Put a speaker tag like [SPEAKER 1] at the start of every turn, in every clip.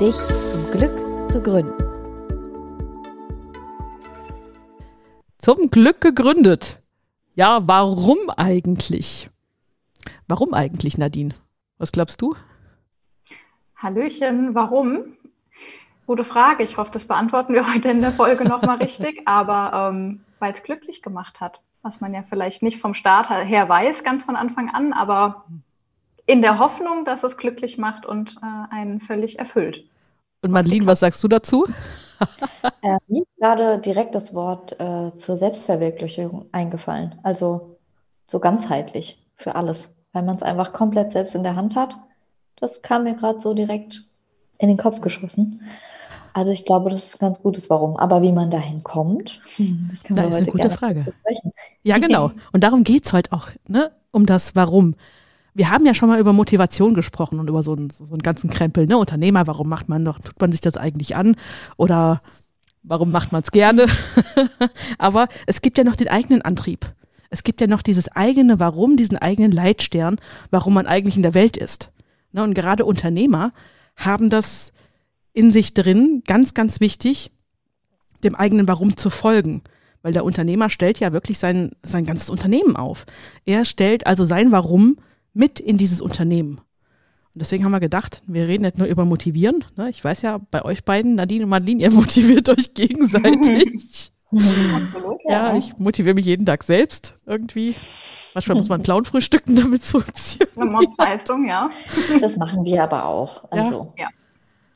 [SPEAKER 1] dich zum Glück zu gründen.
[SPEAKER 2] Zum Glück gegründet. Ja, warum eigentlich? Warum eigentlich, Nadine? Was glaubst du?
[SPEAKER 3] Hallöchen, warum? Gute Frage. Ich hoffe, das beantworten wir heute in der Folge nochmal richtig. Aber ähm, weil es glücklich gemacht hat, was man ja vielleicht nicht vom Start her weiß, ganz von Anfang an, aber in der Hoffnung, dass es glücklich macht und äh, einen völlig erfüllt.
[SPEAKER 2] Und Madeline, was sagst du dazu?
[SPEAKER 4] äh, mir ist gerade direkt das Wort äh, zur Selbstverwirklichung eingefallen. Also so ganzheitlich für alles, weil man es einfach komplett selbst in der Hand hat. Das kam mir gerade so direkt in den Kopf geschossen. Also ich glaube, das ist ein ganz gutes Warum. Aber wie man dahin kommt,
[SPEAKER 2] das kann man da ist eine gute Frage. Ja, genau. Und darum geht es heute auch, ne? um das Warum. Wir haben ja schon mal über Motivation gesprochen und über so einen, so einen ganzen Krempel, ne? Unternehmer, warum macht man doch, tut man sich das eigentlich an? Oder warum macht man es gerne? Aber es gibt ja noch den eigenen Antrieb. Es gibt ja noch dieses eigene Warum, diesen eigenen Leitstern, warum man eigentlich in der Welt ist. Ne? Und gerade Unternehmer haben das in sich drin, ganz, ganz wichtig, dem eigenen Warum zu folgen. Weil der Unternehmer stellt ja wirklich sein, sein ganzes Unternehmen auf. Er stellt also sein Warum mit in dieses Unternehmen. Und deswegen haben wir gedacht, wir reden nicht nur über Motivieren. Ne? Ich weiß ja, bei euch beiden, Nadine und Madeline, ihr motiviert euch gegenseitig. ja, ich motiviere mich jeden Tag selbst irgendwie. Manchmal muss man Clown frühstücken, damit es funktioniert.
[SPEAKER 3] Eine Mordsleistung, ja.
[SPEAKER 4] Das machen wir aber auch. Also.
[SPEAKER 3] Ja.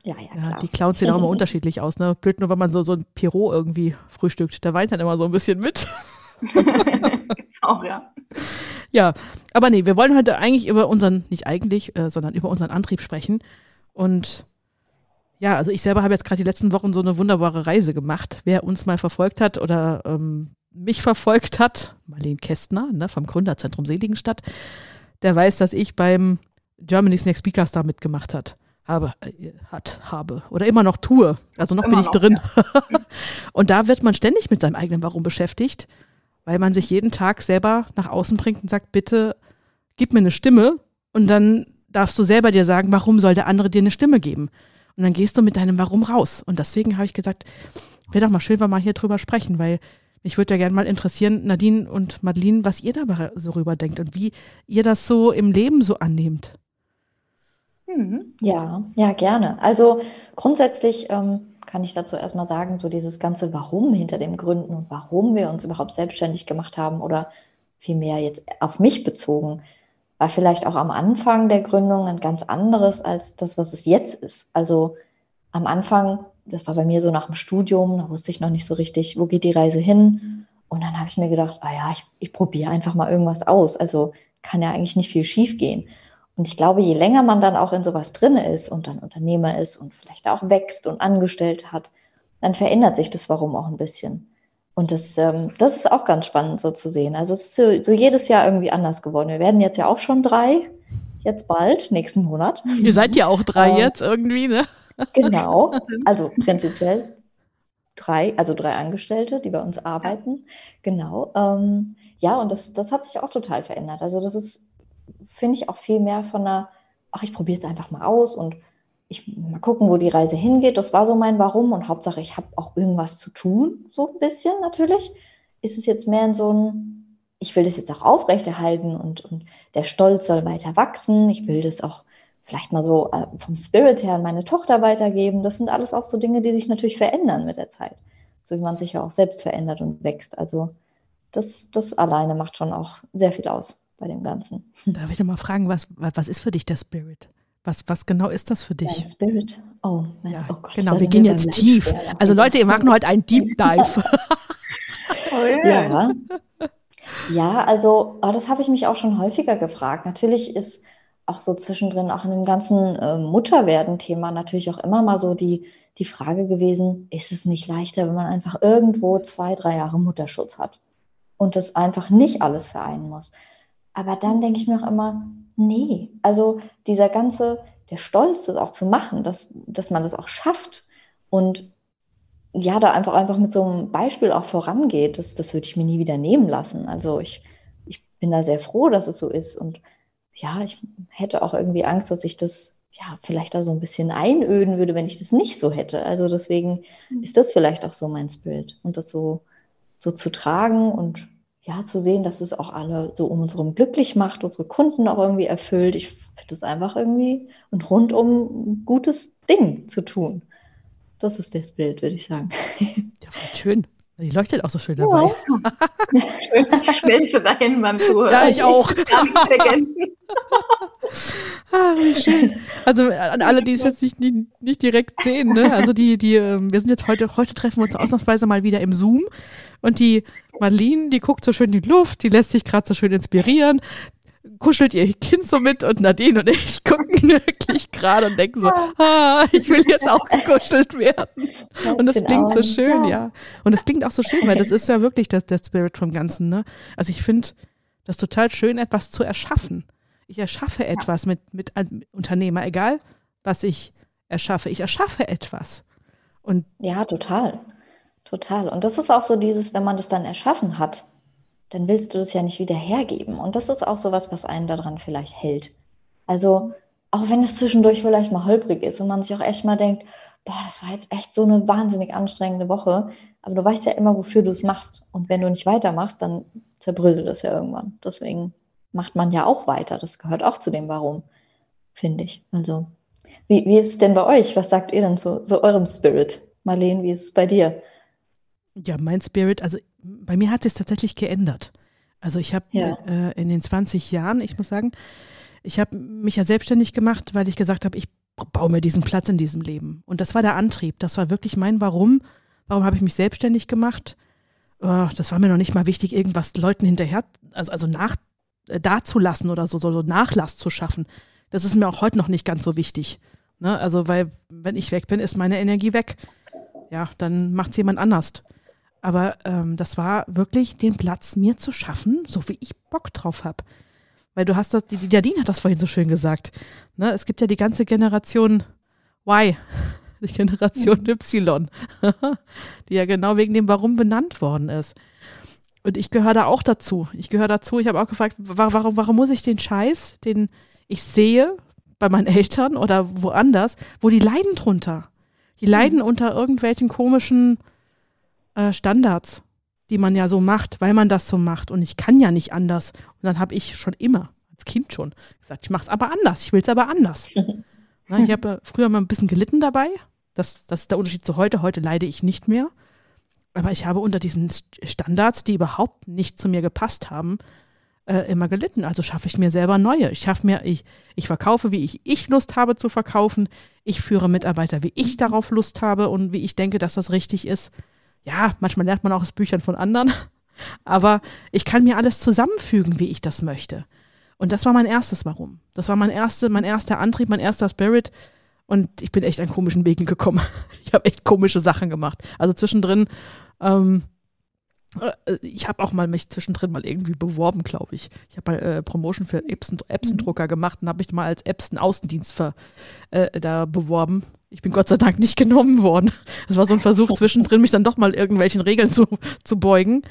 [SPEAKER 2] Ja, ja, klar. Ja, die Clowns sehen auch immer unterschiedlich aus. Ne? Blöd nur, wenn man so, so ein Pierrot irgendwie frühstückt. Der weint dann immer so ein bisschen mit.
[SPEAKER 3] Gibt's auch, ja.
[SPEAKER 2] Ja, aber nee, wir wollen heute eigentlich über unseren, nicht eigentlich, äh, sondern über unseren Antrieb sprechen. Und ja, also ich selber habe jetzt gerade die letzten Wochen so eine wunderbare Reise gemacht. Wer uns mal verfolgt hat oder ähm, mich verfolgt hat, Marlene Kästner ne, vom Gründerzentrum Seligenstadt, der weiß, dass ich beim Germany's Next Speaker Star mitgemacht hat habe, äh, hat, habe oder immer noch tue. Also noch immer bin ich noch, drin. Ja. und da wird man ständig mit seinem eigenen Warum beschäftigt, weil man sich jeden Tag selber nach außen bringt und sagt, bitte gib mir eine Stimme und dann darfst du selber dir sagen, warum soll der andere dir eine Stimme geben? Und dann gehst du mit deinem Warum raus. Und deswegen habe ich gesagt, wäre doch mal schön, wenn wir mal hier drüber sprechen, weil mich würde ja gerne mal interessieren, Nadine und Madeline, was ihr da so rüber denkt und wie ihr das so im Leben so annehmt.
[SPEAKER 4] Mhm. Ja, ja, gerne. Also grundsätzlich ähm, kann ich dazu erstmal sagen, so dieses ganze Warum hinter dem Gründen und warum wir uns überhaupt selbstständig gemacht haben oder vielmehr jetzt auf mich bezogen, war vielleicht auch am Anfang der Gründung ein ganz anderes als das, was es jetzt ist. Also am Anfang, das war bei mir so nach dem Studium, da wusste ich noch nicht so richtig, wo geht die Reise hin. Und dann habe ich mir gedacht, ah ja, ich, ich probiere einfach mal irgendwas aus. Also kann ja eigentlich nicht viel schief gehen. Und ich glaube, je länger man dann auch in sowas drin ist und dann Unternehmer ist und vielleicht auch wächst und Angestellte hat, dann verändert sich das Warum auch ein bisschen. Und das, ähm, das ist auch ganz spannend so zu sehen. Also es ist so, so, jedes Jahr irgendwie anders geworden. Wir werden jetzt ja auch schon drei, jetzt bald, nächsten Monat.
[SPEAKER 2] Ihr seid ja auch drei ähm, jetzt irgendwie, ne?
[SPEAKER 4] Genau, also prinzipiell drei, also drei Angestellte, die bei uns arbeiten. Genau. Ähm, ja, und das, das hat sich auch total verändert. Also das ist finde ich auch viel mehr von einer, ach, ich probiere es einfach mal aus und ich mal gucken, wo die Reise hingeht. Das war so mein Warum und Hauptsache, ich habe auch irgendwas zu tun, so ein bisschen natürlich. Ist es jetzt mehr in so ein, ich will das jetzt auch aufrechterhalten und, und der Stolz soll weiter wachsen. Ich will das auch vielleicht mal so äh, vom Spirit her an meine Tochter weitergeben. Das sind alles auch so Dinge, die sich natürlich verändern mit der Zeit. So wie man sich ja auch selbst verändert und wächst. Also das, das alleine macht schon auch sehr viel aus bei dem Ganzen.
[SPEAKER 2] Darf ich mal fragen, was, was ist für dich der Spirit? Was, was genau ist das für dich?
[SPEAKER 4] Der Spirit? Oh,
[SPEAKER 2] ja, oh Gott, genau, wir gehen jetzt tief. Also Leute, wir machen heute einen Deep Dive.
[SPEAKER 4] oh, yeah. Ja. ja, also oh, das habe ich mich auch schon häufiger gefragt. Natürlich ist auch so zwischendrin, auch in dem ganzen äh, Mutterwerden-Thema natürlich auch immer mal so die, die Frage gewesen, ist es nicht leichter, wenn man einfach irgendwo zwei, drei Jahre Mutterschutz hat und das einfach nicht alles vereinen muss. Aber dann denke ich mir auch immer, nee, also dieser ganze, der Stolz, das auch zu machen, dass, dass man das auch schafft und ja, da einfach einfach mit so einem Beispiel auch vorangeht, das, das würde ich mir nie wieder nehmen lassen. Also ich, ich bin da sehr froh, dass es so ist und ja, ich hätte auch irgendwie Angst, dass ich das ja vielleicht da so ein bisschen einöden würde, wenn ich das nicht so hätte. Also deswegen mhm. ist das vielleicht auch so mein Spirit und das so, so zu tragen und ja, zu sehen, dass es auch alle so um uns herum glücklich macht, unsere Kunden auch irgendwie erfüllt. Ich finde das einfach irgendwie ein rundum gutes Ding zu tun. Das ist das Bild, würde ich sagen.
[SPEAKER 2] Ja, voll schön. Die leuchtet auch so schön dabei.
[SPEAKER 3] Ja. ich schmelze dahin beim Zuhören.
[SPEAKER 2] Ja, ich auch. ah, wie schön. Also an alle, die es jetzt nicht, nicht, nicht direkt sehen, ne? Also die, die, ähm, wir sind jetzt heute, heute treffen wir uns ausnahmsweise mal wieder im Zoom und die Marlene, die guckt so schön in die Luft, die lässt sich gerade so schön inspirieren kuschelt ihr Kind so mit und Nadine und ich gucken wirklich gerade und denken so, ah, ich will jetzt auch gekuschelt werden. Und das klingt so schön, ja. Und es klingt auch so schön, weil das ist ja wirklich das, der Spirit vom Ganzen, ne? Also ich finde das total schön, etwas zu erschaffen. Ich erschaffe etwas mit, mit einem Unternehmer, egal was ich erschaffe. Ich erschaffe etwas. Und
[SPEAKER 4] ja, total. Total. Und das ist auch so dieses, wenn man das dann erschaffen hat, dann willst du das ja nicht wieder hergeben. Und das ist auch so was, was einen daran vielleicht hält. Also, auch wenn es zwischendurch vielleicht mal holprig ist und man sich auch echt mal denkt, boah, das war jetzt echt so eine wahnsinnig anstrengende Woche, aber du weißt ja immer, wofür du es machst. Und wenn du nicht weitermachst, dann zerbröselt es ja irgendwann. Deswegen macht man ja auch weiter. Das gehört auch zu dem Warum, finde ich. Also, wie, wie ist es denn bei euch? Was sagt ihr denn zu, zu eurem Spirit? Marlene, wie ist es bei dir?
[SPEAKER 2] Ja, mein Spirit, also bei mir hat es tatsächlich geändert. Also ich habe ja. äh, in den 20 Jahren, ich muss sagen, ich habe mich ja selbstständig gemacht, weil ich gesagt habe, ich baue mir diesen Platz in diesem Leben. Und das war der Antrieb. Das war wirklich mein Warum. Warum habe ich mich selbstständig gemacht? Oh, das war mir noch nicht mal wichtig, irgendwas Leuten hinterher, also, also nach, äh, dazulassen oder so, so, so Nachlass zu schaffen. Das ist mir auch heute noch nicht ganz so wichtig. Ne? Also, weil, wenn ich weg bin, ist meine Energie weg. Ja, dann macht es jemand anders. Aber ähm, das war wirklich den Platz mir zu schaffen, so wie ich Bock drauf habe. Weil du hast das, die, die Nadine hat das vorhin so schön gesagt. Ne? Es gibt ja die ganze Generation Y, die Generation mhm. Y, die ja genau wegen dem Warum benannt worden ist. Und ich gehöre da auch dazu. Ich gehöre dazu. Ich habe auch gefragt, warum, warum muss ich den Scheiß, den ich sehe bei meinen Eltern oder woanders, wo die leiden drunter? Die leiden mhm. unter irgendwelchen komischen äh, Standards, die man ja so macht, weil man das so macht. Und ich kann ja nicht anders. Und dann habe ich schon immer, als Kind schon, gesagt, ich mache es aber anders. Ich will es aber anders. Na, ich habe äh, früher mal ein bisschen gelitten dabei. Das, das ist der Unterschied zu heute. Heute leide ich nicht mehr. Aber ich habe unter diesen Standards, die überhaupt nicht zu mir gepasst haben, äh, immer gelitten. Also schaffe ich mir selber neue. Ich schaffe mir, ich, ich verkaufe, wie ich, ich Lust habe zu verkaufen. Ich führe Mitarbeiter, wie ich darauf Lust habe und wie ich denke, dass das richtig ist ja, manchmal lernt man auch aus Büchern von anderen, aber ich kann mir alles zusammenfügen, wie ich das möchte. Und das war mein erstes Warum. Das war mein, erste, mein erster Antrieb, mein erster Spirit. Und ich bin echt an komischen Wegen gekommen. Ich habe echt komische Sachen gemacht. Also zwischendrin ähm, äh, ich habe auch mal mich zwischendrin mal irgendwie beworben, glaube ich. Ich habe mal äh, Promotion für Epson-Drucker gemacht und habe mich mal als Epson-Außendienst äh, da beworben. Ich bin Gott sei Dank nicht genommen worden. Das war so ein Versuch zwischendrin, mich dann doch mal irgendwelchen Regeln zu, zu beugen.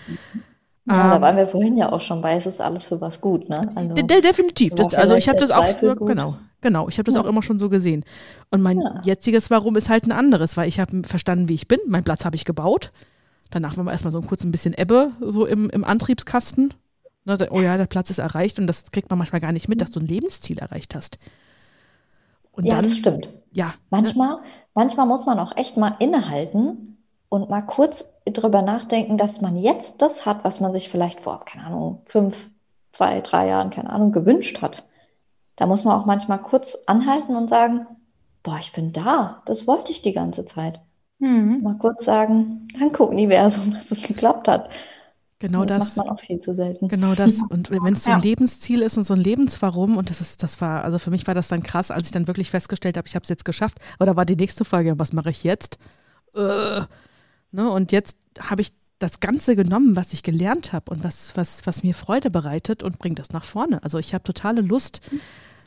[SPEAKER 4] Ja, ähm, da waren wir vorhin ja auch schon bei, es ist alles für was gut, ne?
[SPEAKER 2] Also, de definitiv. Das, also ich habe das auch, früher, genau, genau, ich habe das ja. auch immer schon so gesehen. Und mein ja. jetziges Warum ist halt ein anderes, weil ich habe verstanden, wie ich bin. Mein Platz habe ich gebaut. Danach war mal erstmal so kurz ein bisschen Ebbe so im, im Antriebskasten. Ne, oh ja, der Platz ist erreicht und das kriegt man manchmal gar nicht mit, dass du ein Lebensziel erreicht hast.
[SPEAKER 4] Und ja, dann, das stimmt. Ja. Manchmal, ne? manchmal muss man auch echt mal innehalten und mal kurz drüber nachdenken, dass man jetzt das hat, was man sich vielleicht vor, keine Ahnung, fünf, zwei, drei Jahren, keine Ahnung, gewünscht hat. Da muss man auch manchmal kurz anhalten und sagen, boah, ich bin da, das wollte ich die ganze Zeit. Mhm. Mal kurz sagen, danke Universum, dass es geklappt hat.
[SPEAKER 2] Genau das,
[SPEAKER 4] das, macht man auch viel zu selten.
[SPEAKER 2] Genau das. Und wenn es so ein ja. Lebensziel ist und so ein Lebenswarum, und das ist, das war, also für mich war das dann krass, als ich dann wirklich festgestellt habe, ich habe es jetzt geschafft. Oder war die nächste Frage, was mache ich jetzt? Äh, ne? Und jetzt habe ich das Ganze genommen, was ich gelernt habe und was, was, was mir Freude bereitet und bringe das nach vorne. Also ich habe totale Lust,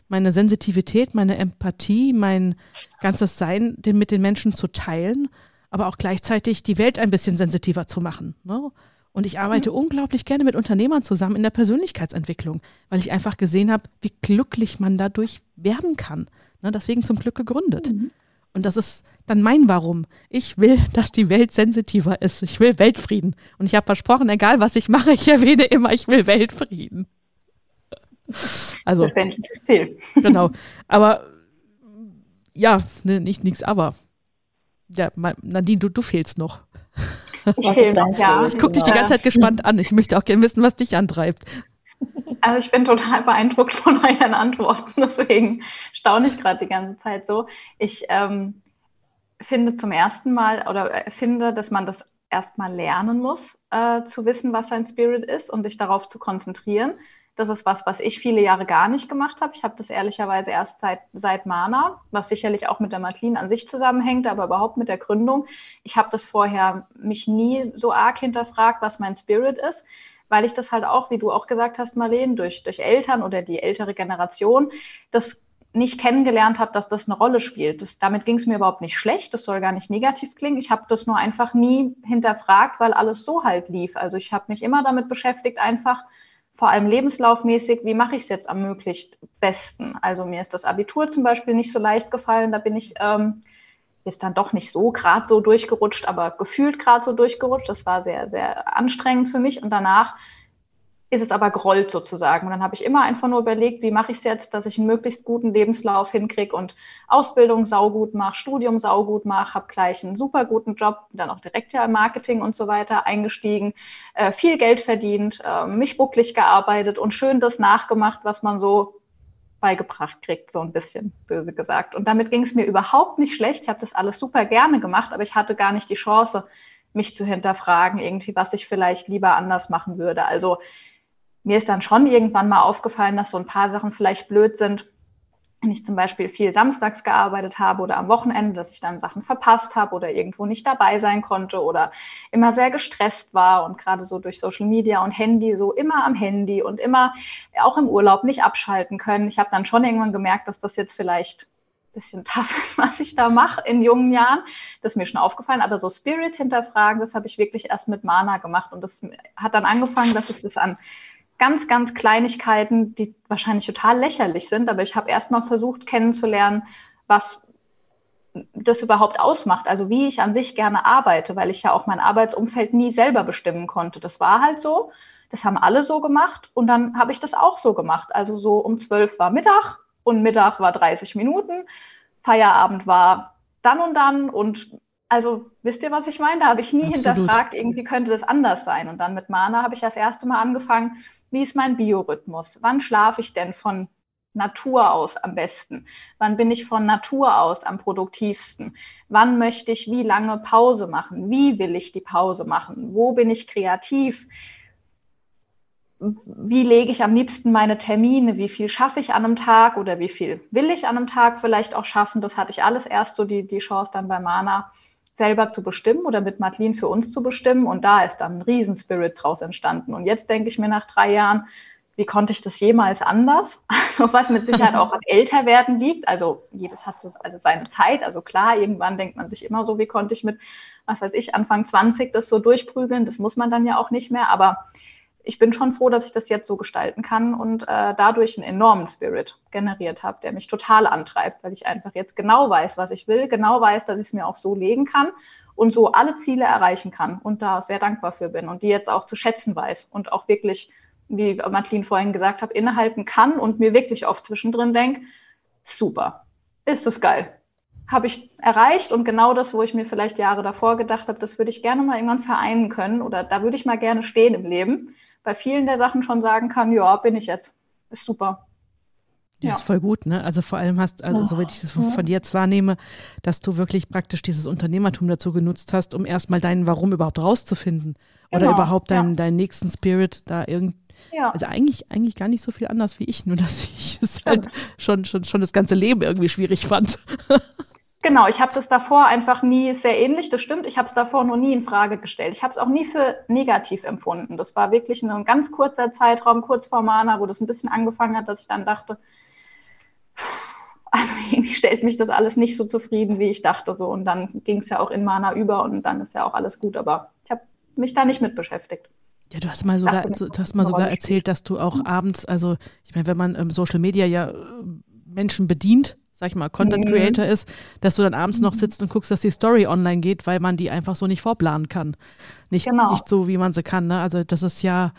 [SPEAKER 2] meine Sensitivität, meine Empathie, mein ganzes Sein den, mit den Menschen zu teilen, aber auch gleichzeitig die Welt ein bisschen sensitiver zu machen. Ne? Und ich arbeite mhm. unglaublich gerne mit Unternehmern zusammen in der Persönlichkeitsentwicklung, weil ich einfach gesehen habe, wie glücklich man dadurch werden kann. Ne? Deswegen zum Glück gegründet. Mhm. Und das ist dann mein Warum. Ich will, dass die Welt sensitiver ist. Ich will Weltfrieden. Und ich habe versprochen, egal was ich mache, ich erwähne immer, ich will Weltfrieden. Also. Ziel. Genau. Aber ja, ne, nicht nichts, aber. Ja, Nadine, du, du fehlst noch.
[SPEAKER 3] Ich, fehl, ja.
[SPEAKER 2] ich gucke dich die ganze Zeit gespannt an. Ich möchte auch gerne wissen, was dich antreibt.
[SPEAKER 3] Also ich bin total beeindruckt von euren Antworten, deswegen staune ich gerade die ganze Zeit so. Ich ähm, finde zum ersten Mal oder äh, finde, dass man das erstmal lernen muss, äh, zu wissen, was sein Spirit ist und sich darauf zu konzentrieren. Das ist was, was ich viele Jahre gar nicht gemacht habe. Ich habe das ehrlicherweise erst seit, seit Mana, was sicherlich auch mit der Matlin an sich zusammenhängt, aber überhaupt mit der Gründung. Ich habe das vorher mich nie so arg hinterfragt, was mein Spirit ist weil ich das halt auch, wie du auch gesagt hast, Marlene, durch, durch Eltern oder die ältere Generation, das nicht kennengelernt habe, dass das eine Rolle spielt. Das, damit ging es mir überhaupt nicht schlecht, das soll gar nicht negativ klingen. Ich habe das nur einfach nie hinterfragt, weil alles so halt lief. Also ich habe mich immer damit beschäftigt, einfach vor allem lebenslaufmäßig, wie mache ich es jetzt am möglichst besten. Also mir ist das Abitur zum Beispiel nicht so leicht gefallen, da bin ich ähm, ist dann doch nicht so gerade so durchgerutscht, aber gefühlt gerade so durchgerutscht. Das war sehr, sehr anstrengend für mich. Und danach ist es aber gerollt sozusagen. Und dann habe ich immer einfach nur überlegt, wie mache ich es jetzt, dass ich einen möglichst guten Lebenslauf hinkriege und Ausbildung saugut mache, Studium saugut mache, habe gleich einen super guten Job, dann auch direkt ja im Marketing und so weiter eingestiegen, äh, viel Geld verdient, äh, mich bucklig gearbeitet und schön das nachgemacht, was man so beigebracht kriegt, so ein bisschen böse gesagt. Und damit ging es mir überhaupt nicht schlecht. Ich habe das alles super gerne gemacht, aber ich hatte gar nicht die Chance, mich zu hinterfragen, irgendwie, was ich vielleicht lieber anders machen würde. Also mir ist dann schon irgendwann mal aufgefallen, dass so ein paar Sachen vielleicht blöd sind, wenn ich zum Beispiel viel samstags gearbeitet habe oder am Wochenende, dass ich dann Sachen verpasst habe oder irgendwo nicht dabei sein konnte oder immer sehr gestresst war und gerade so durch Social Media und Handy so immer am Handy und immer auch im Urlaub nicht abschalten können. Ich habe dann schon irgendwann gemerkt, dass das jetzt vielleicht ein bisschen tough ist, was ich da mache in jungen Jahren. Das ist mir schon aufgefallen, aber so Spirit hinterfragen, das habe ich wirklich erst mit Mana gemacht und das hat dann angefangen, dass ich das an ganz, ganz Kleinigkeiten, die wahrscheinlich total lächerlich sind, aber ich habe erstmal versucht kennenzulernen, was das überhaupt ausmacht, also wie ich an sich gerne arbeite, weil ich ja auch mein Arbeitsumfeld nie selber bestimmen konnte. Das war halt so, das haben alle so gemacht und dann habe ich das auch so gemacht. Also so um zwölf war Mittag und Mittag war 30 Minuten, Feierabend war dann und dann und also wisst ihr, was ich meine? Da habe ich nie Absolut. hinterfragt, irgendwie könnte das anders sein. Und dann mit Mana habe ich das erste Mal angefangen, wie ist mein Biorhythmus? Wann schlafe ich denn von Natur aus am besten? Wann bin ich von Natur aus am produktivsten? Wann möchte ich wie lange Pause machen? Wie will ich die Pause machen? Wo bin ich kreativ? Wie lege ich am liebsten meine Termine? Wie viel schaffe ich an einem Tag oder wie viel will ich an einem Tag vielleicht auch schaffen? Das hatte ich alles erst so die, die Chance dann bei Mana selber zu bestimmen oder mit Madeline für uns zu bestimmen. Und da ist dann ein Riesenspirit draus entstanden. Und jetzt denke ich mir nach drei Jahren, wie konnte ich das jemals anders? Also was mit Sicherheit auch am Älterwerden liegt. Also jedes hat so also seine Zeit. Also klar, irgendwann denkt man sich immer so, wie konnte ich mit, was weiß ich, Anfang 20 das so durchprügeln. Das muss man dann ja auch nicht mehr. Aber ich bin schon froh, dass ich das jetzt so gestalten kann und äh, dadurch einen enormen Spirit generiert habe, der mich total antreibt, weil ich einfach jetzt genau weiß, was ich will, genau weiß, dass ich es mir auch so legen kann und so alle Ziele erreichen kann und da sehr dankbar für bin und die jetzt auch zu schätzen weiß und auch wirklich, wie Madeline vorhin gesagt hat, innehalten kann und mir wirklich oft zwischendrin denke, super, ist das geil. Habe ich erreicht und genau das, wo ich mir vielleicht Jahre davor gedacht habe, das würde ich gerne mal irgendwann vereinen können oder da würde ich mal gerne stehen im Leben bei vielen der Sachen schon sagen kann, ja, bin ich jetzt. Ist super.
[SPEAKER 2] Ja, ist voll gut, ne? Also vor allem hast, also so wie ich das von, von dir jetzt wahrnehme, dass du wirklich praktisch dieses Unternehmertum dazu genutzt hast, um erstmal deinen Warum überhaupt rauszufinden. Oder genau, überhaupt deinen, ja. deinen nächsten Spirit da irgendwie. Ja. Also eigentlich, eigentlich gar nicht so viel anders wie ich, nur dass ich es halt schon, schon, schon das ganze Leben irgendwie schwierig fand.
[SPEAKER 3] Genau, ich habe das davor einfach nie sehr ähnlich, das stimmt. Ich habe es davor noch nie in Frage gestellt. Ich habe es auch nie für negativ empfunden. Das war wirklich ein ganz kurzer Zeitraum, kurz vor Mana, wo das ein bisschen angefangen hat, dass ich dann dachte, also irgendwie stellt mich das alles nicht so zufrieden, wie ich dachte. So. Und dann ging es ja auch in Mana über und dann ist ja auch alles gut. Aber ich habe mich da nicht mit beschäftigt.
[SPEAKER 2] Ja, du hast mal sogar, du hast mal sogar erzählt, dass du auch abends, also ich meine, wenn man im Social Media ja äh, Menschen bedient, sag ich mal, Content mhm. Creator ist, dass du dann abends noch sitzt und guckst, dass die Story online geht, weil man die einfach so nicht vorplanen kann. Nicht, genau. nicht so, wie man sie kann. Ne? Also das ist ja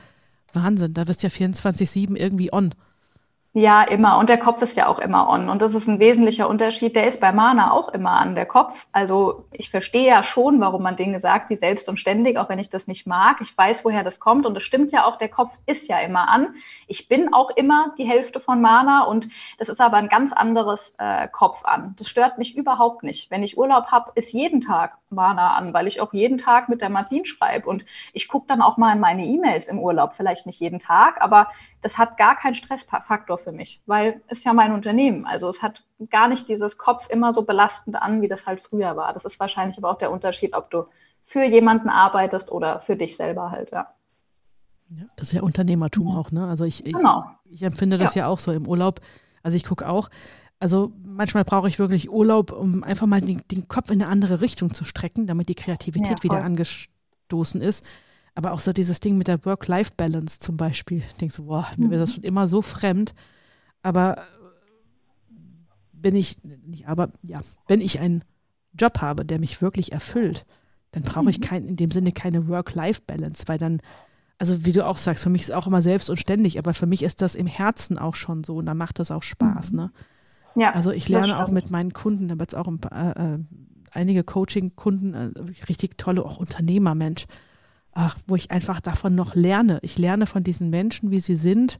[SPEAKER 2] Wahnsinn. Da bist du ja 24-7 irgendwie on.
[SPEAKER 3] Ja, immer. Und der Kopf ist ja auch immer on. Und das ist ein wesentlicher Unterschied. Der ist bei Mana auch immer an, der Kopf. Also ich verstehe ja schon, warum man Dinge sagt wie selbst und ständig, auch wenn ich das nicht mag. Ich weiß, woher das kommt. Und es stimmt ja auch, der Kopf ist ja immer an. Ich bin auch immer die Hälfte von Mana. Und das ist aber ein ganz anderes äh, Kopf an. Das stört mich überhaupt nicht. Wenn ich Urlaub habe, ist jeden Tag Mana an, weil ich auch jeden Tag mit der Martin schreibe. Und ich gucke dann auch mal in meine E-Mails im Urlaub. Vielleicht nicht jeden Tag, aber das hat gar keinen Stressfaktor für mich, weil es ja mein Unternehmen. Also es hat gar nicht dieses Kopf immer so belastend an, wie das halt früher war. Das ist wahrscheinlich aber auch der Unterschied, ob du für jemanden arbeitest oder für dich selber halt, ja.
[SPEAKER 2] ja das ist ja Unternehmertum auch, ne? Also ich, genau. ich, ich, empfinde das ja. ja auch so im Urlaub. Also ich gucke auch, also manchmal brauche ich wirklich Urlaub, um einfach mal den, den, Kopf in eine andere Richtung zu strecken, damit die Kreativität ja, wieder angestoßen ist. Aber auch so dieses Ding mit der Work-Life-Balance zum Beispiel. Ich denke so, boah, mir wäre das mhm. schon immer so fremd. Aber wenn ich, nicht, aber ja, wenn ich einen Job habe, der mich wirklich erfüllt, dann brauche ich mhm. kein, in dem Sinne keine Work-Life-Balance, weil dann, also wie du auch sagst, für mich ist es auch immer selbst und ständig, aber für mich ist das im Herzen auch schon so und dann macht das auch Spaß, mhm. ne? Ja, also ich lerne auch mit meinen Kunden, da habe jetzt auch ein paar, äh, einige Coaching-Kunden, äh, richtig tolle, auch Unternehmermensch, ach, wo ich einfach davon noch lerne. Ich lerne von diesen Menschen, wie sie sind,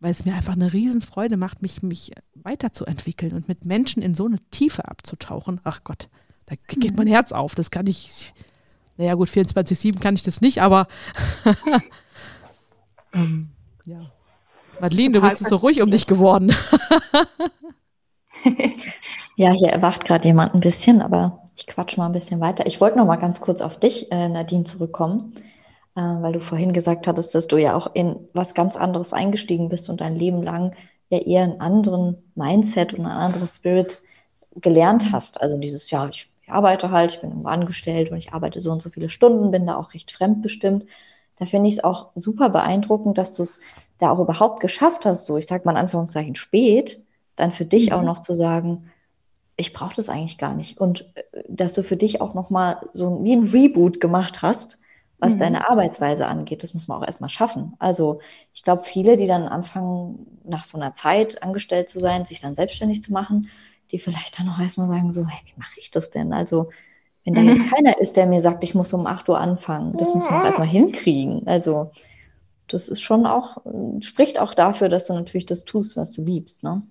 [SPEAKER 2] weil es mir einfach eine Riesenfreude macht, mich, mich weiterzuentwickeln und mit Menschen in so eine Tiefe abzutauchen. Ach Gott, da geht mein Herz auf. Das kann ich, naja gut, 24-7 kann ich das nicht, aber ähm, ja. Madeline, du bist so ruhig um dich geworden.
[SPEAKER 4] ja, hier erwacht gerade jemand ein bisschen, aber ich quatsch mal ein bisschen weiter. Ich wollte noch mal ganz kurz auf dich, äh, Nadine, zurückkommen weil du vorhin gesagt hattest, dass du ja auch in was ganz anderes eingestiegen bist und dein Leben lang ja eher einen anderen Mindset und ein anderes Spirit gelernt hast. Also dieses, ja, ich, ich arbeite halt, ich bin irgendwo angestellt und ich arbeite so und so viele Stunden, bin da auch recht fremdbestimmt. Da finde ich es auch super beeindruckend, dass du es da auch überhaupt geschafft hast, so ich sage mal in Anführungszeichen spät, dann für dich mhm. auch noch zu sagen, ich brauche das eigentlich gar nicht. Und äh, dass du für dich auch nochmal so wie ein Reboot gemacht hast was mhm. deine Arbeitsweise angeht. Das muss man auch erstmal schaffen. Also ich glaube, viele, die dann anfangen, nach so einer Zeit angestellt zu sein, sich dann selbstständig zu machen, die vielleicht dann auch erstmal sagen, so, hey, wie mache ich das denn? Also wenn da mhm. jetzt keiner ist, der mir sagt, ich muss um 8 Uhr anfangen, das muss man auch erstmal hinkriegen. Also das ist schon auch, spricht auch dafür, dass du natürlich das tust, was du liebst, ne?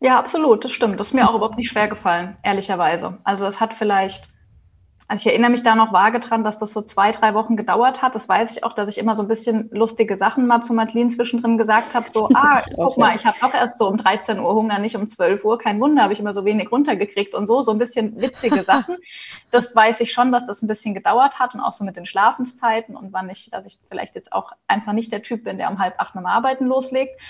[SPEAKER 3] Ja, absolut, das stimmt. Das ist mir auch überhaupt nicht schwer gefallen, ehrlicherweise. Also es hat vielleicht also ich erinnere mich da noch vage dran, dass das so zwei, drei Wochen gedauert hat. Das weiß ich auch, dass ich immer so ein bisschen lustige Sachen mal zu Madeline zwischendrin gesagt habe. So, ah, guck mal, ich habe doch erst so um 13 Uhr Hunger, nicht um 12 Uhr. Kein Wunder, habe ich immer so wenig runtergekriegt und so. So ein bisschen witzige Sachen. Das weiß ich schon, dass das ein bisschen gedauert hat und auch so mit den Schlafenszeiten und wann ich, dass ich vielleicht jetzt auch einfach nicht der Typ bin, der um halb acht dem Arbeiten loslegt.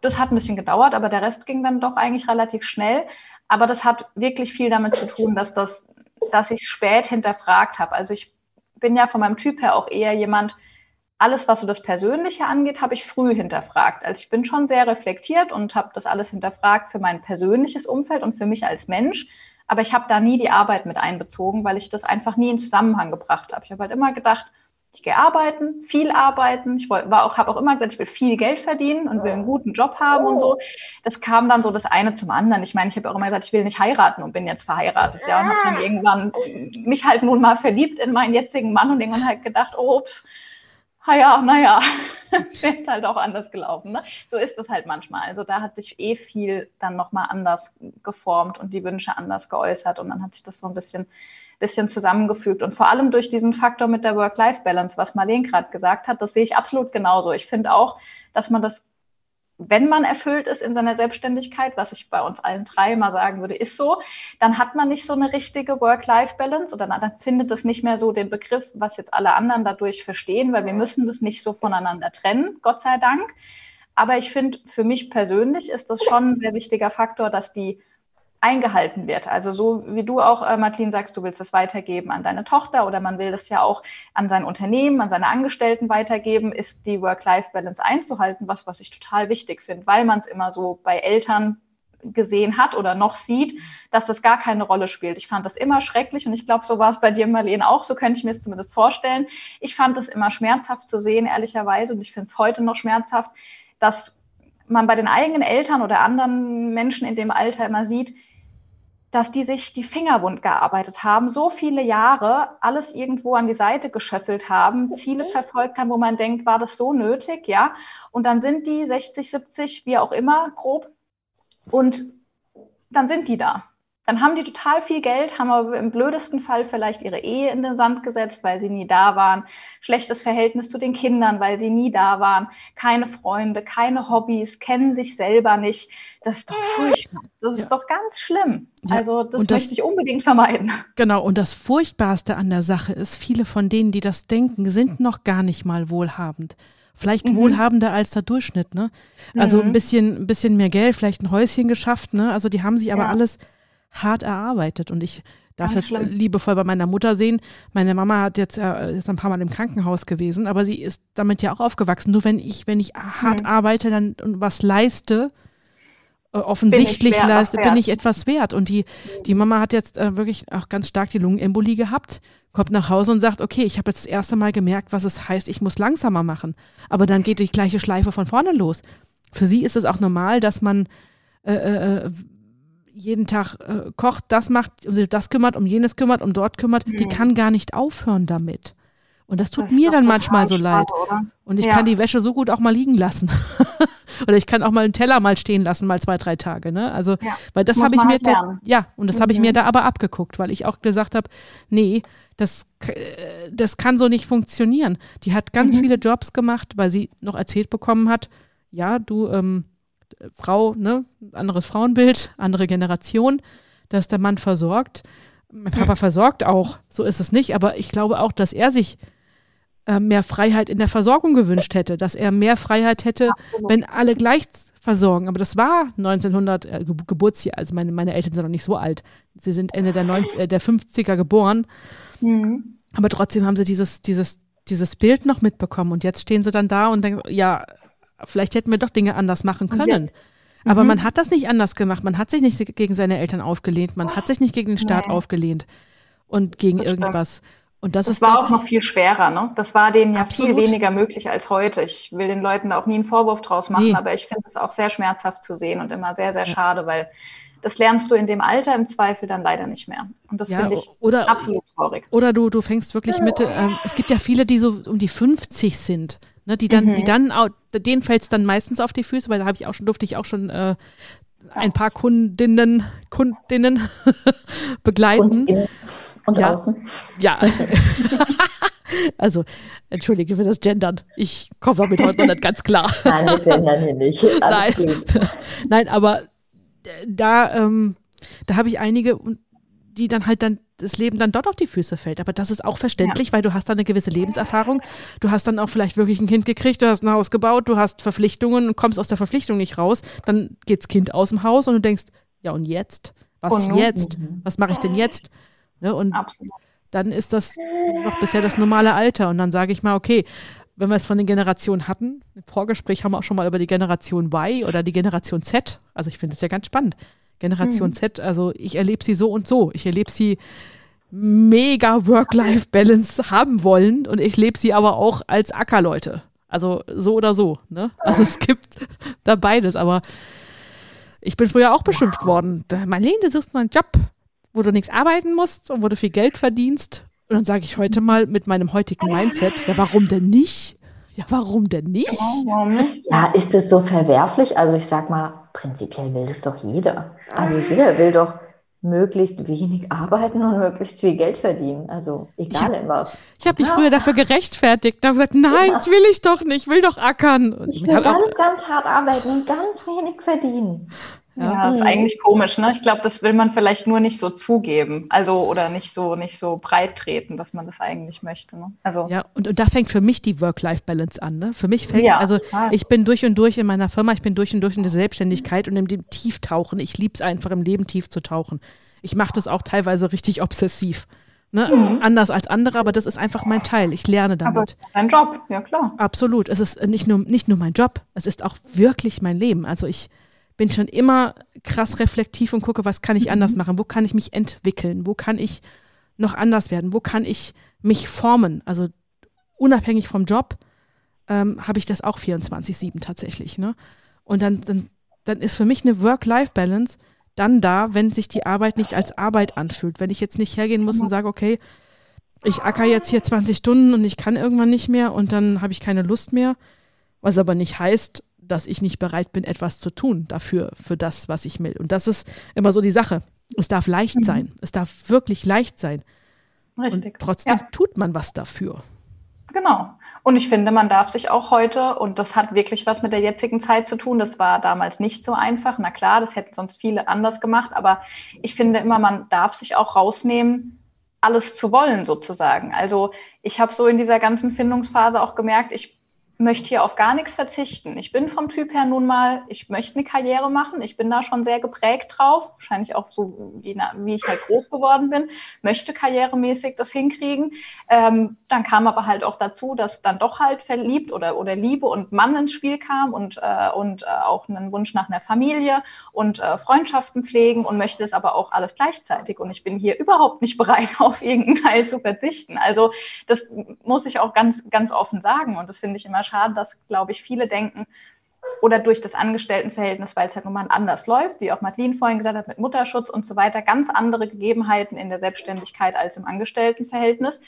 [SPEAKER 3] Das hat ein bisschen gedauert, aber der Rest ging dann doch eigentlich relativ schnell. Aber das hat wirklich viel damit zu tun, dass das dass ich es spät hinterfragt habe. Also ich bin ja von meinem Typ her auch eher jemand, alles, was so das Persönliche angeht, habe ich früh hinterfragt. Also ich bin schon sehr reflektiert und habe das alles hinterfragt für mein persönliches Umfeld und für mich als Mensch. Aber ich habe da nie die Arbeit mit einbezogen, weil ich das einfach nie in Zusammenhang gebracht habe. Ich habe halt immer gedacht, ich gehe arbeiten, viel arbeiten. Ich war auch, habe auch immer gesagt, ich will viel Geld verdienen und will einen guten Job haben und so. Das kam dann so das eine zum anderen. Ich meine, ich habe auch immer gesagt, ich will nicht heiraten und bin jetzt verheiratet. Ja, und habe dann irgendwann mich halt nun mal verliebt in meinen jetzigen Mann und irgendwann halt gedacht, oh, ups, ah ja, naja, es wäre halt auch anders gelaufen. Ne? So ist es halt manchmal. Also da hat sich eh viel dann nochmal anders geformt und die Wünsche anders geäußert und dann hat sich das so ein bisschen, bisschen zusammengefügt. Und vor allem durch diesen Faktor mit der Work-Life-Balance, was Marlene gerade gesagt hat, das sehe ich absolut genauso. Ich finde auch, dass man das wenn man erfüllt ist in seiner Selbstständigkeit, was ich bei uns allen drei mal sagen würde, ist so, dann hat man nicht so eine richtige Work-Life-Balance oder dann findet es nicht mehr so den Begriff, was jetzt alle anderen dadurch verstehen, weil wir müssen das nicht so voneinander trennen, Gott sei Dank. Aber ich finde, für mich persönlich ist das schon ein sehr wichtiger Faktor, dass die eingehalten wird. Also so wie du auch, äh, Martin, sagst, du willst es weitergeben an deine Tochter oder man will das ja auch an sein Unternehmen, an seine Angestellten weitergeben, ist die Work-Life-Balance einzuhalten, was, was ich total wichtig finde, weil man es immer so bei Eltern gesehen hat oder noch sieht, dass das gar keine Rolle spielt. Ich fand das immer schrecklich und ich glaube, so war es bei dir, Marlene, auch. So könnte ich mir es zumindest vorstellen. Ich fand es immer schmerzhaft zu sehen, ehrlicherweise, und ich finde es heute noch schmerzhaft, dass man bei den eigenen Eltern oder anderen Menschen in dem Alter immer sieht, dass die sich die Finger wund gearbeitet haben, so viele Jahre alles irgendwo an die Seite geschöffelt haben, Ziele verfolgt haben, wo man denkt, war das so nötig, ja? Und dann sind die 60, 70, wie auch immer, grob, und dann sind die da dann haben die total viel Geld, haben aber im blödesten Fall vielleicht ihre Ehe in den Sand gesetzt, weil sie nie da waren, schlechtes Verhältnis zu den Kindern, weil sie nie da waren, keine Freunde, keine Hobbys, kennen sich selber nicht. Das ist doch furchtbar. Das ist ja. doch ganz schlimm. Ja. Also das, das möchte ich unbedingt vermeiden.
[SPEAKER 2] Genau, und das Furchtbarste an der Sache ist, viele von denen, die das denken, sind noch gar nicht mal wohlhabend vielleicht mhm. wohlhabender als der Durchschnitt, ne? Also mhm. ein bisschen, ein bisschen mehr Geld, vielleicht ein Häuschen geschafft, ne? Also die haben sich aber ja. alles hart erarbeitet. Und ich darf Ganz jetzt schlimm. liebevoll bei meiner Mutter sehen. Meine Mama hat jetzt äh, ist ein paar Mal im Krankenhaus gewesen, aber sie ist damit ja auch aufgewachsen. Nur wenn ich, wenn ich hart mhm. arbeite dann und was leiste, äh, offensichtlich bin leiste, bin ich etwas wert. Und die, die Mama hat jetzt äh, wirklich auch ganz stark die Lungenembolie gehabt, kommt nach Hause und sagt, okay, ich habe jetzt das erste Mal gemerkt, was es heißt, ich muss langsamer machen. Aber dann geht die gleiche Schleife von vorne los. Für sie ist es auch normal, dass man äh, äh, äh jeden Tag äh, kocht, das macht, um sich das kümmert, um jenes kümmert, um dort kümmert, mhm. die kann gar nicht aufhören damit. Und das tut das mir dann manchmal so leid. Oder? Und ich ja. kann die Wäsche so gut auch mal liegen lassen. oder ich kann auch mal einen Teller mal stehen lassen, mal zwei, drei Tage. Ne? Also, ja. weil das habe ich mir, halt da, ja, und das mhm. habe ich mir da aber abgeguckt, weil ich auch gesagt habe, nee, das, äh, das kann so nicht funktionieren. Die hat ganz mhm. viele Jobs gemacht, weil sie noch erzählt bekommen hat, ja, du, ähm, Frau, ne, anderes Frauenbild, andere Generation, dass der Mann versorgt. Mein Papa versorgt auch, so ist es nicht, aber ich glaube auch, dass er sich äh, mehr Freiheit in der Versorgung gewünscht hätte, dass er mehr Freiheit hätte, Absolut. wenn alle gleich versorgen. Aber das war 1900 äh, Geburtsjahr, also meine, meine Eltern sind noch nicht so alt. Sie sind Ende der, 90, äh, der 50er geboren. Mhm. Aber trotzdem haben sie dieses, dieses, dieses Bild noch mitbekommen. Und jetzt stehen sie dann da und denken, ja, vielleicht hätten wir doch Dinge anders machen können. Aber mhm. man hat das nicht anders gemacht. Man hat sich nicht gegen seine Eltern aufgelehnt. Man hat sich nicht gegen den Staat nee. aufgelehnt und gegen irgendwas. Und das,
[SPEAKER 3] das
[SPEAKER 2] ist
[SPEAKER 3] war das, auch noch viel schwerer, ne? Das war denen ja absolut. viel weniger möglich als heute. Ich will den Leuten da auch nie einen Vorwurf draus machen, nee. aber ich finde es auch sehr schmerzhaft zu sehen und immer sehr, sehr ja. schade, weil das lernst du in dem Alter im Zweifel dann leider nicht mehr. Und das ja, finde ich oder, absolut traurig.
[SPEAKER 2] Oder du, du fängst wirklich mit, äh, es gibt ja viele, die so um die 50 sind Ne, die dann, mhm. die dann, denen fällt es dann meistens auf die Füße, weil da habe ich auch schon, durfte ich auch schon äh, ein paar Kundinnen, Kundinnen begleiten. Und,
[SPEAKER 4] und ja. außen.
[SPEAKER 2] Ja. also, entschuldige für das Gendern. Ich komme damit heute noch nicht ganz klar.
[SPEAKER 4] Nein, wir gendern hier nicht.
[SPEAKER 2] Nein. Nein, aber da, ähm, da habe ich einige, die dann halt dann das Leben dann dort auf die Füße fällt. Aber das ist auch verständlich, ja. weil du hast dann eine gewisse Lebenserfahrung. Du hast dann auch vielleicht wirklich ein Kind gekriegt, du hast ein Haus gebaut, du hast Verpflichtungen und kommst aus der Verpflichtung nicht raus. Dann geht das Kind aus dem Haus und du denkst, ja und jetzt? Was und jetzt? Mhm. Was mache ich denn jetzt? Ne, und Absolut. dann ist das noch bisher das normale Alter. Und dann sage ich mal, okay, wenn wir es von den Generationen hatten, im Vorgespräch haben wir auch schon mal über die Generation Y oder die Generation Z. Also ich finde es ja ganz spannend. Generation mhm. Z, also ich erlebe sie so und so. Ich erlebe sie mega Work-Life-Balance haben wollen und ich lebe sie aber auch als Ackerleute. Also so oder so. Ne? Also es gibt da beides, aber ich bin früher auch beschimpft worden. Marlene, du suchst einen Job, wo du nichts arbeiten musst und wo du viel Geld verdienst. Und dann sage ich heute mal mit meinem heutigen Mindset, ja, warum denn nicht? Ja, warum denn nicht?
[SPEAKER 4] Ja, ist es so verwerflich? Also ich sag mal, prinzipiell will das doch jeder. Also jeder will doch möglichst wenig arbeiten und möglichst viel Geld verdienen. Also egal
[SPEAKER 2] hab,
[SPEAKER 4] in was.
[SPEAKER 2] Ich habe mich ja. früher dafür gerechtfertigt. Da habe gesagt, nein, ja. das will ich doch nicht, ich will doch ackern.
[SPEAKER 4] Und ich will ganz, ganz hart arbeiten und ganz wenig verdienen.
[SPEAKER 3] Ja, ja ist eigentlich komisch, ne? Ich glaube, das will man vielleicht nur nicht so zugeben. Also oder nicht so, nicht so breit treten, dass man das eigentlich möchte. Ne?
[SPEAKER 2] Also ja, und, und da fängt für mich die Work-Life-Balance an. Ne? Für mich fängt, ja, also total. ich bin durch und durch in meiner Firma, ich bin durch und durch in der Selbstständigkeit und in dem Tieftauchen. Ich liebe es einfach im Leben tief zu tauchen. Ich mache das auch teilweise richtig obsessiv. Ne? Mhm. Anders als andere, aber das ist einfach mein Teil. Ich lerne damit. Aber
[SPEAKER 3] dein Job, ja klar.
[SPEAKER 2] Absolut. Es ist nicht nur, nicht nur mein Job, es ist auch wirklich mein Leben. Also ich bin schon immer krass reflektiv und gucke, was kann ich anders mhm. machen, wo kann ich mich entwickeln, wo kann ich noch anders werden, wo kann ich mich formen. Also unabhängig vom Job ähm, habe ich das auch 24-7 tatsächlich. Ne? Und dann, dann, dann ist für mich eine Work-Life-Balance dann da, wenn sich die Arbeit nicht als Arbeit anfühlt. Wenn ich jetzt nicht hergehen muss und sage, okay, ich acker jetzt hier 20 Stunden und ich kann irgendwann nicht mehr und dann habe ich keine Lust mehr. Was aber nicht heißt, dass ich nicht bereit bin, etwas zu tun dafür, für das, was ich will. Und das ist immer so die Sache. Es darf leicht mhm. sein. Es darf wirklich leicht sein. Richtig. Und trotzdem ja. tut man was dafür.
[SPEAKER 3] Genau. Und ich finde, man darf sich auch heute, und das hat wirklich was mit der jetzigen Zeit zu tun, das war damals nicht so einfach. Na klar, das hätten sonst viele anders gemacht, aber ich finde immer, man darf sich auch rausnehmen, alles zu wollen sozusagen. Also ich habe so in dieser ganzen Findungsphase auch gemerkt, ich möchte hier auf gar nichts verzichten. Ich bin vom Typ her nun mal, ich möchte eine Karriere machen. Ich bin da schon sehr geprägt drauf, wahrscheinlich auch so, wie, wie ich halt groß geworden bin, möchte karrieremäßig das hinkriegen. Ähm, dann kam aber halt auch dazu, dass dann doch halt verliebt oder, oder Liebe und Mann ins Spiel kam und, äh, und äh, auch einen Wunsch nach einer Familie und äh, Freundschaften pflegen und möchte es aber auch alles gleichzeitig. Und ich bin hier überhaupt nicht bereit, auf irgendeinen Teil zu verzichten. Also das muss ich auch ganz, ganz offen sagen und das finde ich immer schade, dass, glaube ich, viele denken, oder durch das Angestelltenverhältnis, weil es halt nun mal anders läuft, wie auch Madeline vorhin gesagt hat, mit Mutterschutz und so weiter, ganz andere Gegebenheiten in der Selbstständigkeit als im Angestelltenverhältnis.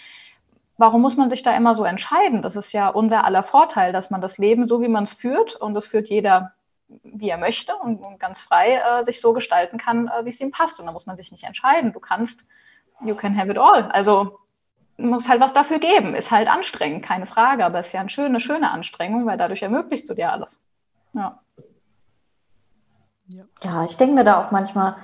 [SPEAKER 3] Warum muss man sich da immer so entscheiden? Das ist ja unser aller Vorteil, dass man das Leben so, wie man es führt, und das führt jeder, wie er möchte und, und ganz frei äh, sich so gestalten kann, äh, wie es ihm passt. Und da muss man sich nicht entscheiden. Du kannst, you can have it all. Also muss halt was dafür geben. Ist halt anstrengend, keine Frage, aber es ist ja eine schöne, schöne Anstrengung, weil dadurch ermöglichst du dir alles. Ja.
[SPEAKER 4] Ja, ich denke mir da auch manchmal,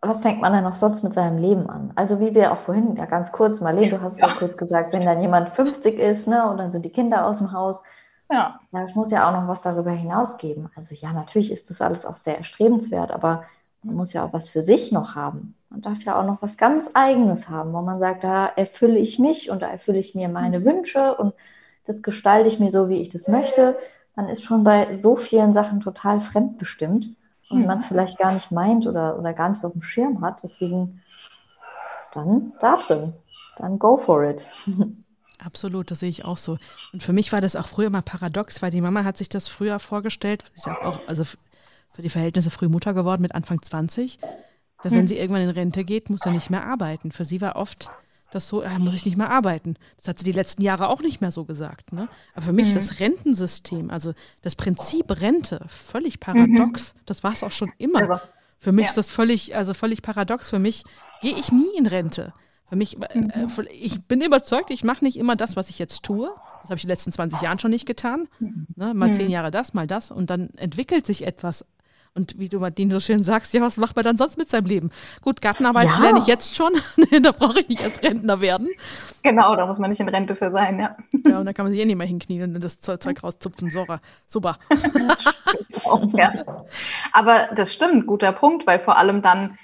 [SPEAKER 4] was fängt man denn noch sonst mit seinem Leben an? Also wie wir auch vorhin, ja ganz kurz, Marlene, du hast ja kurz gesagt, wenn dann jemand 50 ist, ne, und dann sind die Kinder aus dem Haus, ja. ja, es muss ja auch noch was darüber hinaus geben. Also ja, natürlich ist das alles auch sehr erstrebenswert, aber man muss ja auch was für sich noch haben. Man darf ja auch noch was ganz Eigenes haben, wo man sagt, da erfülle ich mich und da erfülle ich mir meine mhm. Wünsche und das gestalte ich mir so, wie ich das möchte. Man ist schon bei so vielen Sachen total fremdbestimmt und mhm. man es vielleicht gar nicht meint oder, oder gar nicht auf dem Schirm hat. Deswegen dann da drin. Dann go for it.
[SPEAKER 2] Absolut, das sehe ich auch so. Und für mich war das auch früher mal paradox, weil die Mama hat sich das früher vorgestellt. Sie ist auch, also für die Verhältnisse früh Mutter geworden mit Anfang 20, dass hm. wenn sie irgendwann in Rente geht, muss sie nicht mehr arbeiten. Für sie war oft das so, äh, muss ich nicht mehr arbeiten. Das hat sie die letzten Jahre auch nicht mehr so gesagt. Ne? Aber für mich mhm. ist das Rentensystem, also das Prinzip Rente, völlig paradox. Mhm. Das war es auch schon immer. Für mich ja. ist das völlig, also völlig paradox. Für mich gehe ich nie in Rente. Für mich, äh, mhm. äh, ich bin überzeugt, ich mache nicht immer das, was ich jetzt tue. Das habe ich in den letzten 20 Jahren schon nicht getan. Mhm. Ne? Mal zehn mhm. Jahre das, mal das. Und dann entwickelt sich etwas und wie du Martin so schön sagst, ja, was macht man dann sonst mit seinem Leben? Gut, Gartenarbeit ja. lerne ich jetzt schon. da brauche ich nicht erst Rentner werden.
[SPEAKER 3] Genau, da muss man nicht in Rente für sein, ja.
[SPEAKER 2] Ja, und da kann man sich eh nicht mehr hinknien und das Zeug rauszupfen. Sora. Super.
[SPEAKER 3] auch, ja. Aber das stimmt, guter Punkt, weil vor allem dann,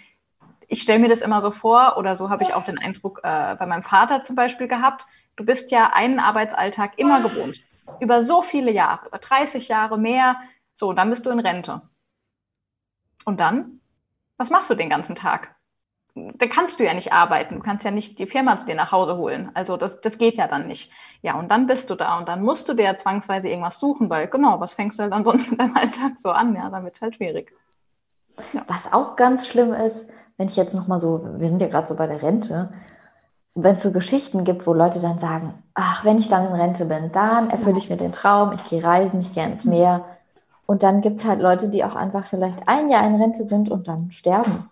[SPEAKER 3] ich stelle mir das immer so vor, oder so habe ich auch den Eindruck äh, bei meinem Vater zum Beispiel gehabt, du bist ja einen Arbeitsalltag immer gewohnt. Über so viele Jahre, über 30 Jahre mehr. So, dann bist du in Rente. Und dann? Was machst du den ganzen Tag? Da kannst du ja nicht arbeiten. Du kannst ja nicht die Firma zu dir nach Hause holen. Also das, das geht ja dann nicht. Ja, und dann bist du da und dann musst du dir zwangsweise irgendwas suchen, weil genau, was fängst du halt ansonsten deinem Alltag so an? Ja, dann wird es halt schwierig.
[SPEAKER 4] Ja. Was auch ganz schlimm ist, wenn ich jetzt nochmal so, wir sind ja gerade so bei der Rente, wenn es so Geschichten gibt, wo Leute dann sagen, ach, wenn ich dann in Rente bin, dann erfülle ich mir den Traum, ich gehe reisen, ich gehe ins Meer. Und dann gibt es halt Leute, die auch einfach vielleicht ein Jahr in Rente sind und dann sterben.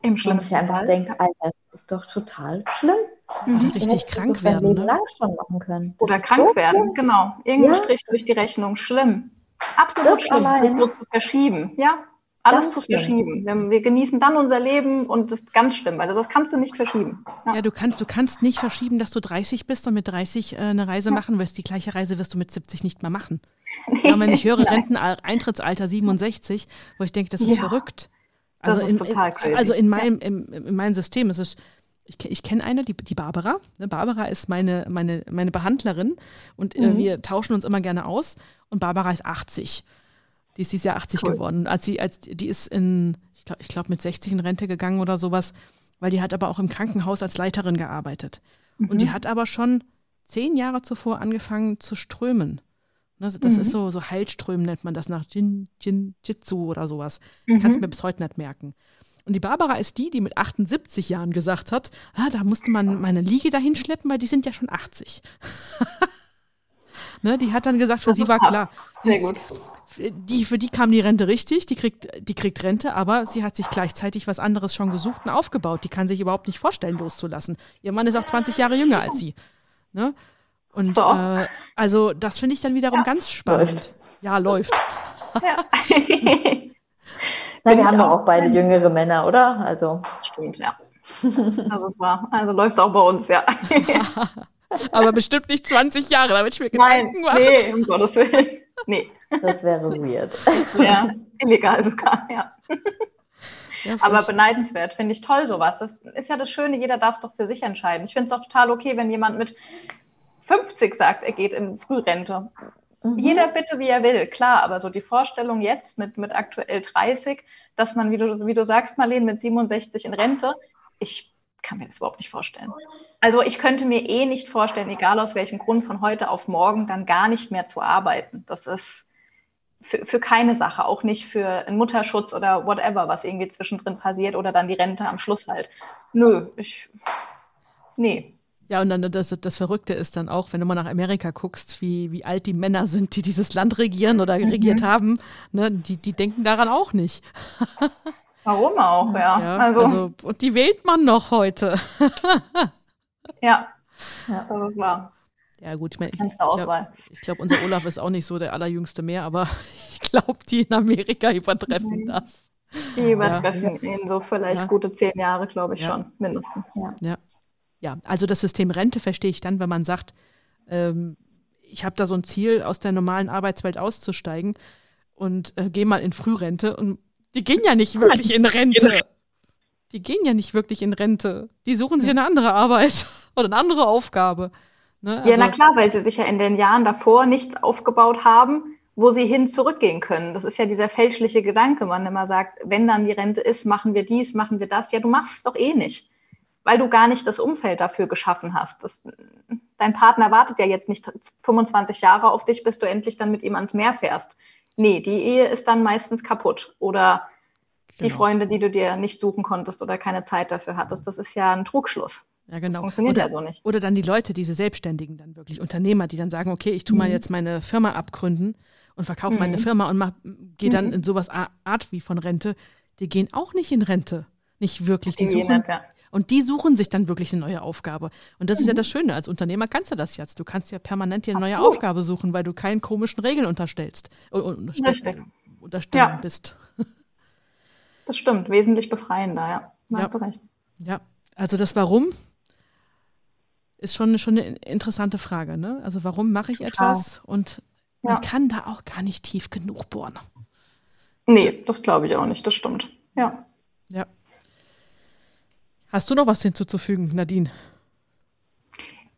[SPEAKER 4] Im schlimmsten Und ich einfach denke, Alter, das ist doch total schlimm.
[SPEAKER 2] Mhm. Richtig krank werden.
[SPEAKER 4] Leben ne? lang schon machen können.
[SPEAKER 3] Das Oder krank so werden, schlimm. genau. Irgendein ja. Strich durch die Rechnung, schlimm. Absolut das schlimm, allein. das so zu verschieben. Ja, alles zu verschieben. Wir, wir, genießen dann unser Leben und das ist ganz schlimm, weil das kannst du nicht verschieben.
[SPEAKER 2] Ja. ja, du, kannst, du kannst nicht verschieben, dass du 30 bist und mit 30 äh, eine Reise ja. machen wirst. Die gleiche Reise wirst du mit 70 nicht mehr machen. Nee. Ja, wenn ich höre Renteneintrittsalter 67, wo ich denke, das ist verrückt. Also in, in, also in meinem, im, in meinem System ist es, ich, ich kenne eine, die, die Barbara. Ne, Barbara ist meine, meine, meine Behandlerin und äh, mhm. wir tauschen uns immer gerne aus. Und Barbara ist 80. Die ist dieses Jahr 80 cool. geworden. Als sie, als die ist in, ich glaube, ich glaub mit 60 in Rente gegangen oder sowas, weil die hat aber auch im Krankenhaus als Leiterin gearbeitet. Mhm. Und die hat aber schon zehn Jahre zuvor angefangen zu strömen. Das, das mhm. ist so, so Heilströmen nennt man das nach Jin, Jin, Jitsu oder sowas. Ich kann es mhm. mir bis heute nicht merken. Und die Barbara ist die, die mit 78 Jahren gesagt hat, ah, da musste man meine Liege dahin schleppen, weil die sind ja schon 80. ne, die hat dann gesagt, für das sie war klar. Sehr gut. Die, für die kam die Rente richtig, die kriegt, die kriegt Rente, aber sie hat sich gleichzeitig was anderes schon gesucht und aufgebaut. Die kann sich überhaupt nicht vorstellen, loszulassen. Ihr Mann ist auch 20 Jahre jünger als sie. Ne? Und so. äh, also das finde ich dann wiederum ja, ganz spannend. Läuft. Ja, läuft. Ja.
[SPEAKER 4] Na, wir haben doch auch beide jüngere Männer, oder? Also.
[SPEAKER 3] Stimmt, ja. Also es war, also läuft auch bei uns, ja.
[SPEAKER 2] Aber bestimmt nicht 20 Jahre, damit ich mir Gedanken
[SPEAKER 3] Nein, Nee, um Gottes Willen. Nee.
[SPEAKER 4] Das wäre weird.
[SPEAKER 3] Ja, illegal sogar, ja. ja Aber beneidenswert, finde ich toll sowas. Das ist ja das Schöne, jeder darf es doch für sich entscheiden. Ich finde es auch total okay, wenn jemand mit 50 sagt, er geht in Frührente. Mhm. Jeder bitte, wie er will, klar, aber so die Vorstellung jetzt mit, mit aktuell 30, dass man, wie du, wie du sagst, Marlene, mit 67 in Rente, ich kann mir das überhaupt nicht vorstellen. Also ich könnte mir eh nicht vorstellen, egal aus welchem Grund, von heute auf morgen dann gar nicht mehr zu arbeiten. Das ist für, für keine Sache, auch nicht für einen Mutterschutz oder whatever, was irgendwie zwischendrin passiert oder dann die Rente am Schluss halt. Nö, ich, nee,
[SPEAKER 2] ja, und dann das, das Verrückte ist dann auch, wenn du mal nach Amerika guckst, wie, wie alt die Männer sind, die dieses Land regieren oder mhm. regiert haben, ne, die, die denken daran auch nicht.
[SPEAKER 3] Warum auch, ja.
[SPEAKER 2] ja also, also, und die wählt man noch heute.
[SPEAKER 3] ja, ja, das ist wahr.
[SPEAKER 2] Ja, gut, ich meine, ich, ich glaube, glaub, unser Olaf ist auch nicht so der allerjüngste mehr, aber ich glaube, die in Amerika übertreffen mhm. das.
[SPEAKER 3] Die übertreffen ja. ihn so vielleicht ja. gute zehn Jahre, glaube ich schon, mindestens.
[SPEAKER 2] ja. Ja, also das System Rente verstehe ich dann, wenn man sagt, ähm, ich habe da so ein Ziel, aus der normalen Arbeitswelt auszusteigen und äh, gehe mal in Frührente. Und die gehen ja nicht wirklich in Rente. Die gehen ja nicht wirklich in Rente. Die suchen sich eine andere Arbeit oder eine andere Aufgabe.
[SPEAKER 3] Ne? Also, ja, na also klar, weil sie sich ja in den Jahren davor nichts aufgebaut haben, wo sie hin zurückgehen können. Das ist ja dieser fälschliche Gedanke, man immer sagt, wenn dann die Rente ist, machen wir dies, machen wir das. Ja, du machst es doch eh nicht weil du gar nicht das Umfeld dafür geschaffen hast. Das, dein Partner wartet ja jetzt nicht 25 Jahre auf dich, bis du endlich dann mit ihm ans Meer fährst. Nee, die Ehe ist dann meistens kaputt oder genau. die Freunde, die du dir nicht suchen konntest oder keine Zeit dafür hattest. Das ist ja ein Trugschluss.
[SPEAKER 2] Ja, genau. Das funktioniert oder, ja so nicht. Oder dann die Leute, diese Selbstständigen dann wirklich, Unternehmer, die dann sagen, okay, ich tue mhm. mal jetzt meine Firma abgründen und verkaufe mhm. meine Firma und gehe dann mhm. in sowas Art wie von Rente. Die gehen auch nicht in Rente. Nicht wirklich. Die suchen, ja. Und die suchen sich dann wirklich eine neue Aufgabe. Und das mhm. ist ja mhm. das Schöne. Als Unternehmer kannst du das jetzt. Du kannst ja permanent dir eine neue Aufgabe suchen, weil du keinen komischen Regeln unterstellst. Unterstell, unterstellen ja. bist.
[SPEAKER 3] Das stimmt. Wesentlich befreiender, ja.
[SPEAKER 2] Da ja. hast du recht. Ja. Also das Warum ist schon, schon eine interessante Frage. Ne? Also warum mache ich Total. etwas? Und man ja. kann da auch gar nicht tief genug bohren.
[SPEAKER 3] Nee, das glaube ich auch nicht. Das stimmt. Ja.
[SPEAKER 2] Ja. Hast du noch was hinzuzufügen, Nadine?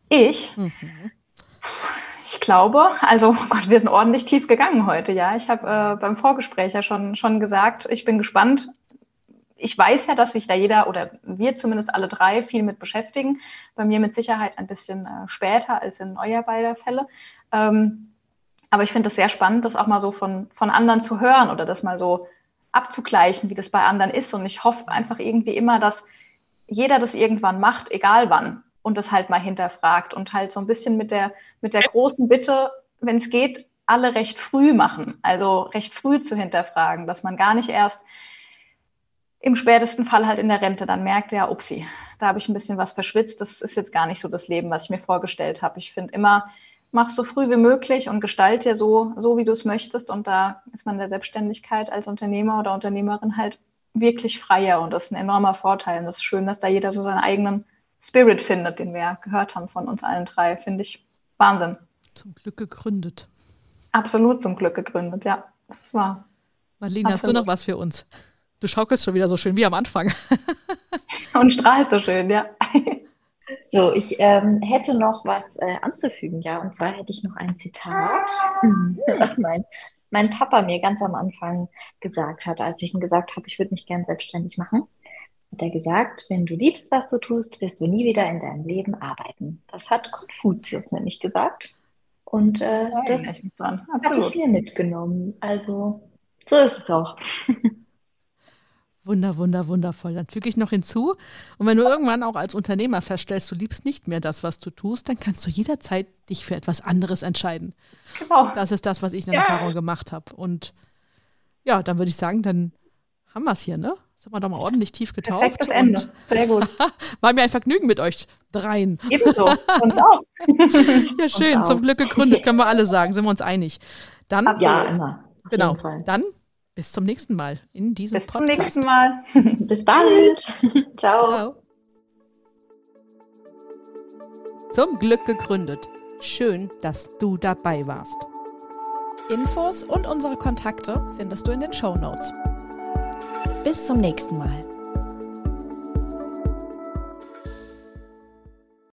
[SPEAKER 3] Ich? Mhm. Ich glaube, also oh Gott, wir sind ordentlich tief gegangen heute, ja. Ich habe äh, beim Vorgespräch ja schon, schon gesagt, ich bin gespannt. Ich weiß ja, dass sich da jeder oder wir zumindest alle drei viel mit beschäftigen. Bei mir mit Sicherheit ein bisschen äh, später als in euer beider Fälle. Ähm, aber ich finde es sehr spannend, das auch mal so von, von anderen zu hören oder das mal so abzugleichen, wie das bei anderen ist. Und ich hoffe einfach irgendwie immer, dass jeder das irgendwann macht, egal wann. und das halt mal hinterfragt und halt so ein bisschen mit der, mit der großen Bitte, wenn es geht, alle recht früh machen, also recht früh zu hinterfragen, dass man gar nicht erst im spätesten Fall halt in der Rente dann merkt, ja, upsi, da habe ich ein bisschen was verschwitzt, das ist jetzt gar nicht so das Leben, was ich mir vorgestellt habe. Ich finde immer, mach so früh wie möglich und gestalte so, so wie du es möchtest. Und da ist man in der Selbstständigkeit als Unternehmer oder Unternehmerin halt wirklich freier und das ist ein enormer Vorteil. Und es ist schön, dass da jeder so seinen eigenen Spirit findet, den wir ja gehört haben von uns allen drei. Finde ich Wahnsinn.
[SPEAKER 2] Zum Glück gegründet.
[SPEAKER 3] Absolut zum Glück gegründet, ja. Das war.
[SPEAKER 2] Marlene, hast du noch was für uns? Du schaukelst schon wieder so schön wie am Anfang.
[SPEAKER 3] und strahlt so schön, ja.
[SPEAKER 4] So, ich ähm, hätte noch was äh, anzufügen, ja. Und zwar hätte ich noch ein Zitat, was mein, mein Papa mir ganz am Anfang gesagt hat, als ich ihm gesagt habe, ich würde mich gern selbstständig machen. Hat er gesagt, wenn du liebst, was du tust, wirst du nie wieder in deinem Leben arbeiten. Das hat Konfuzius nämlich gesagt. Und äh, ja, das habe ich mir mitgenommen. Also so ist es auch.
[SPEAKER 2] Wunder, wunder, wundervoll. Dann füge ich noch hinzu. Und wenn du irgendwann auch als Unternehmer feststellst, du liebst nicht mehr das, was du tust, dann kannst du jederzeit dich für etwas anderes entscheiden. Genau. Das ist das, was ich in der ja. Erfahrung gemacht habe. Und ja, dann würde ich sagen, dann haben wir es hier, ne? Sind wir doch mal ordentlich tief getaucht.
[SPEAKER 3] Perfektes Ende. Sehr gut.
[SPEAKER 2] War mir ein Vergnügen mit euch dreien.
[SPEAKER 3] Ebenso. Uns auch.
[SPEAKER 2] ja, schön. Zum Glück gegründet, können wir alle sagen. Sind wir uns einig. Dann,
[SPEAKER 4] ja, immer.
[SPEAKER 2] Genau. Dann bis zum nächsten Mal in diesem
[SPEAKER 3] Bis Podcast. Bis zum nächsten Mal.
[SPEAKER 4] Bis bald. Ciao. Ciao.
[SPEAKER 2] Zum Glück gegründet. Schön, dass du dabei warst.
[SPEAKER 5] Infos und unsere Kontakte findest du in den Show Notes.
[SPEAKER 1] Bis zum nächsten Mal.